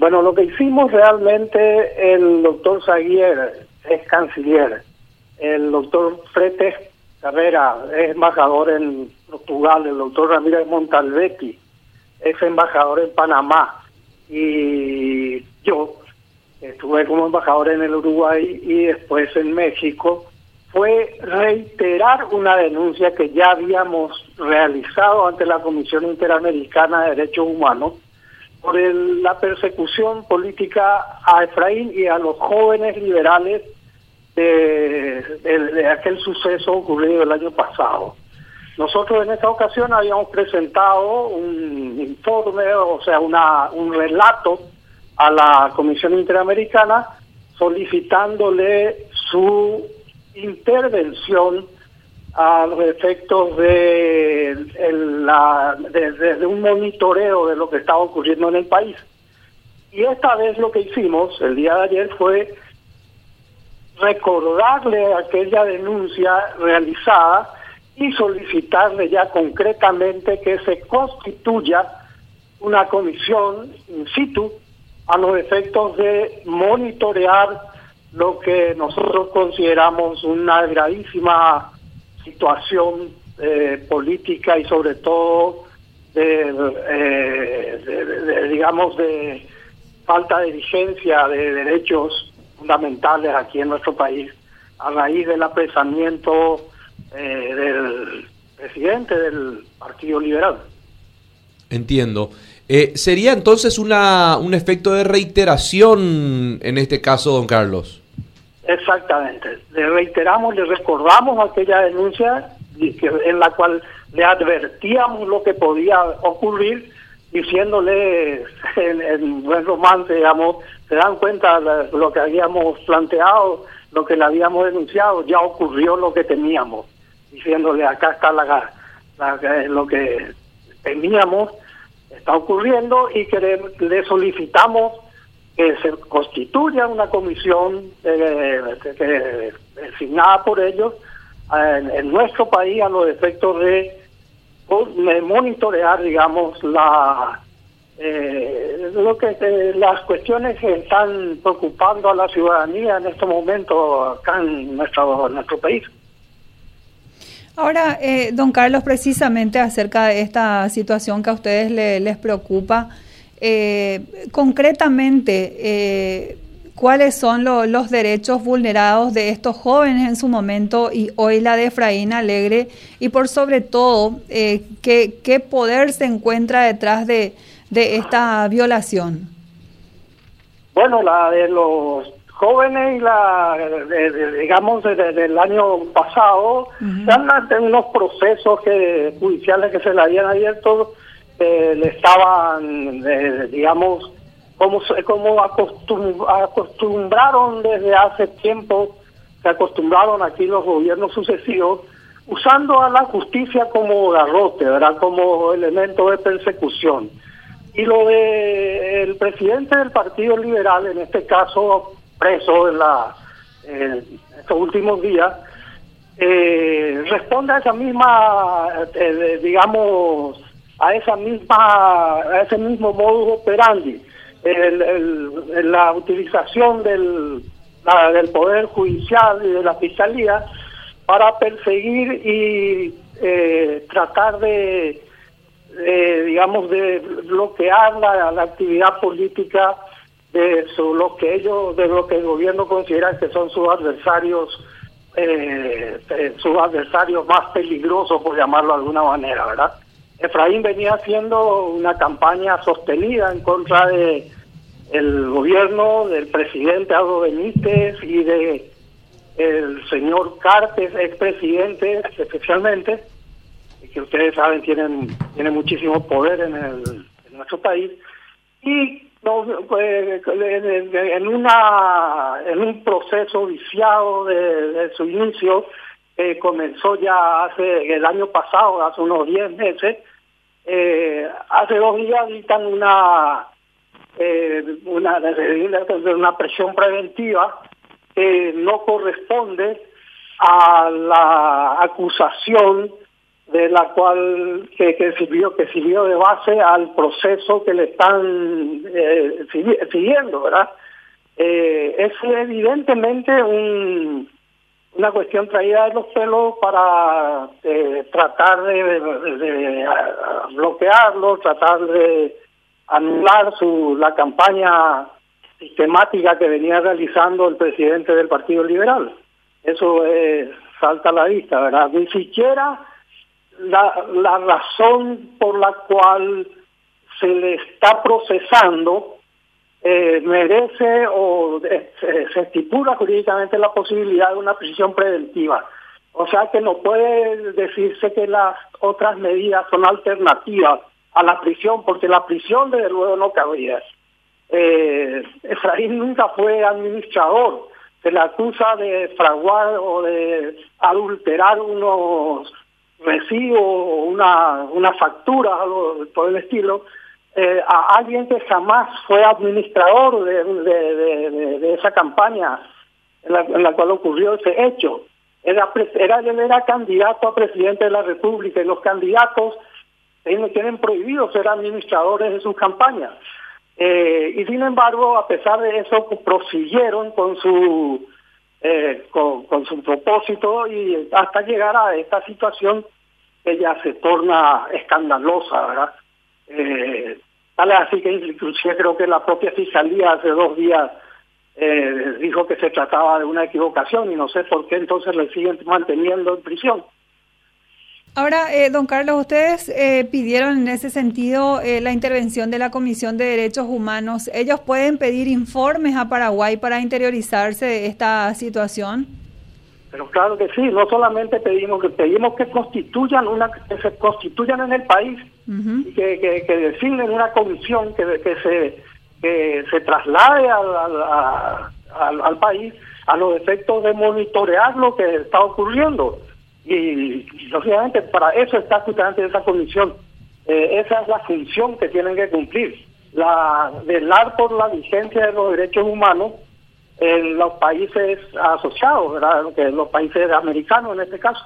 Bueno, lo que hicimos realmente, el doctor Zaguier es canciller, el doctor Fretes Carrera es embajador en Portugal, el doctor Ramírez Montalbetti es embajador en Panamá. Y yo estuve como embajador en el Uruguay y después en México, fue reiterar una denuncia que ya habíamos realizado ante la Comisión Interamericana de Derechos Humanos por la persecución política a Efraín y a los jóvenes liberales de, aquel suceso ocurrido el año pasado. Nosotros en esta ocasión habíamos presentado un informe, o sea, una, un relato a la Comisión Interamericana solicitándole su intervención a los efectos de, la, de, un monitoreo de lo que estaba ocurriendo en el país. Y esta vez lo que hicimos el día de ayer fue recordarle aquella denuncia realizada y solicitarle ya concretamente que se constituya una comisión in situ a los efectos de monitorear lo que nosotros consideramos una gravísima situación eh, política y sobre todo de, eh, digamos de falta de vigencia de derechos fundamentales aquí en nuestro país a raíz del apresamiento eh, del presidente del Partido Liberal. Entiendo. Eh, ¿Sería entonces una, un efecto de reiteración en este caso, don Carlos? Exactamente. Le reiteramos, le recordamos aquella denuncia en la cual le advertíamos lo que podía ocurrir, diciéndole en, buen romance, digamos, se dan cuenta de lo que habíamos planteado, lo que le habíamos denunciado, ya ocurrió lo que teníamos, diciéndole acá está la, lo que teníamos está ocurriendo y que le, solicitamos que se constituya una comisión eh, designada por ellos en, nuestro país a los efectos de, monitorear, digamos, la eh, lo que eh, las cuestiones que están preocupando a la ciudadanía en este momento acá en nuestro, nuestro país. Ahora, eh, don Carlos, precisamente acerca de esta situación que a ustedes les preocupa, eh, concretamente, eh, ¿cuáles son los derechos vulnerados de estos jóvenes en su momento y hoy la de Efraín Alegre? Y por sobre todo, ¿qué, ¿qué, poder se encuentra detrás de, de esta violación? Bueno, la de los jóvenes y la, digamos, desde el año pasado, uh unos procesos que judiciales que se le habían abierto, eh, le estaban, digamos, como, como acostumbraron desde hace tiempo, se acostumbraron aquí los gobiernos sucesivos, usando a la justicia como garrote, ¿verdad? Como elemento de persecución. Y lo de el presidente del Partido Liberal, en este caso preso en, la, estos últimos días, eh, responde a esa misma, eh, digamos, a esa misma, a ese mismo modus operandi, la utilización del, del poder judicial y de la fiscalía para perseguir y eh, tratar de, digamos, de bloquear la, la actividad política de lo que ellos, de lo que el gobierno considera que son sus adversarios, eh, eh, sus adversarios más peligrosos, por llamarlo de alguna manera, ¿verdad? Efraín venía haciendo una campaña sostenida en contra de el gobierno del presidente Aldo Benítez y de el señor Cartes, expresidente especialmente, que ustedes saben tienen tiene muchísimo poder en, el, en nuestro país, y en, una, en un proceso viciado de, su inicio, eh, comenzó ya hace el año pasado, hace unos 10 meses, eh, hace dos días dictan una, eh, una, una presión preventiva que no corresponde a la acusación de la cual que, sirvió que sirvió de base al proceso que le están eh, siguiendo, ¿verdad? Es evidentemente un, una cuestión traída de los pelos para eh, tratar de, bloquearlo, tratar de anular su la campaña sistemática que venía realizando el presidente del Partido Liberal. Eso salta a la vista, ¿verdad? Ni siquiera la, la razón por la cual se le está procesando eh, merece o eh, se, estipula jurídicamente la posibilidad de una prisión preventiva. O sea que no puede decirse que las otras medidas son alternativas a la prisión, porque la prisión desde luego no cabía. Eh, Efraín nunca fue administrador, se le acusa de fraguar o de adulterar unos recibo una, una factura, algo por el estilo, eh, a alguien que jamás fue administrador de, de, esa campaña en la, cual ocurrió ese hecho. Era, era, era candidato a presidente de la República y los candidatos tienen, tienen prohibido ser administradores de sus campañas. Eh, y sin embargo, a pesar de eso, prosiguieron con su eh, con, con, su propósito y hasta llegar a esta situación que ya se torna escandalosa, ¿verdad? Eh, tal así que inclusive creo que la propia fiscalía hace dos días eh, dijo que se trataba de una equivocación y no sé por qué entonces le siguen manteniendo en prisión. Ahora, eh, don Carlos, ustedes eh, pidieron en ese sentido eh, la intervención de la Comisión de Derechos Humanos. ¿Ellos pueden pedir informes a Paraguay para interiorizarse de esta situación? Pero claro que sí, no solamente pedimos que pedimos que constituyan una que se constituyan en el país que, que, designen una comisión que, que se que se traslade al, al país a los efectos de monitorear lo que está ocurriendo y, lógicamente para eso está justamente esa comisión. Eh, esa es la función que tienen que cumplir, la velar por la vigencia de los derechos humanos en los países asociados. Que los países americanos en este caso.